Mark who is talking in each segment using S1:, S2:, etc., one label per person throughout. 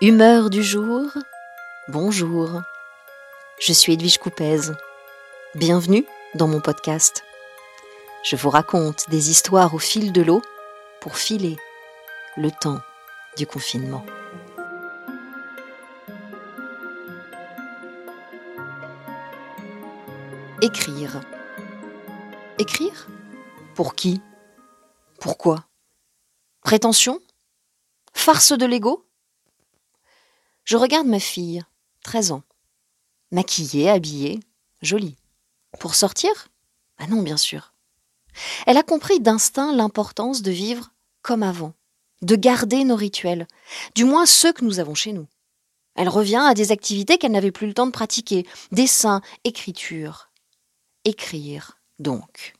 S1: Humeur du jour, bonjour. Je suis Edwige Coupez. Bienvenue dans mon podcast. Je vous raconte des histoires au fil de l'eau pour filer le temps du confinement. Écrire. Écrire? Pour qui? Pourquoi? Prétention? Farce de l'ego? Je regarde ma fille, 13 ans. Maquillée, habillée, jolie. Pour sortir? Ah non, bien sûr. Elle a compris d'instinct l'importance de vivre comme avant, de garder nos rituels, du moins ceux que nous avons chez nous. Elle revient à des activités qu'elle n'avait plus le temps de pratiquer, dessin, écriture. Écrire, donc.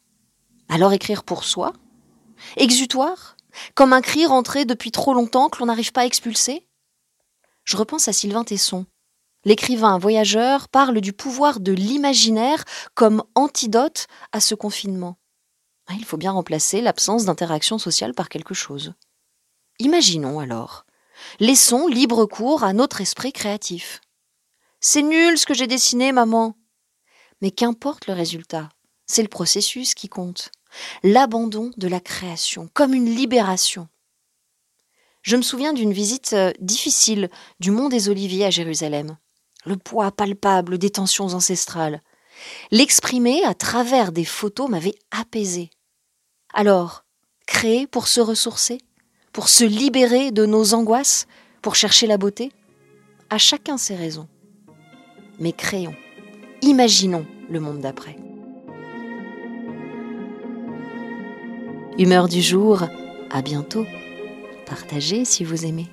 S1: Alors écrire pour soi? Exutoire? Comme un cri rentré depuis trop longtemps que l'on n'arrive pas à expulser? Je repense à Sylvain Tesson. L'écrivain voyageur parle du pouvoir de l'imaginaire comme antidote à ce confinement. Ah, il faut bien remplacer l'absence d'interaction sociale par quelque chose. Imaginons alors. Laissons libre cours à notre esprit créatif. C'est nul ce que j'ai dessiné, maman. Mais qu'importe le résultat, c'est le processus qui compte. L'abandon de la création, comme une libération. Je me souviens d'une visite euh, difficile du Mont des Oliviers à Jérusalem. Le poids palpable des tensions ancestrales. L'exprimer à travers des photos m'avait apaisé. Alors, créer pour se ressourcer, pour se libérer de nos angoisses, pour chercher la beauté? À chacun ses raisons. Mais créons, imaginons le monde d'après. Humeur du jour, à bientôt. Partagez si vous aimez.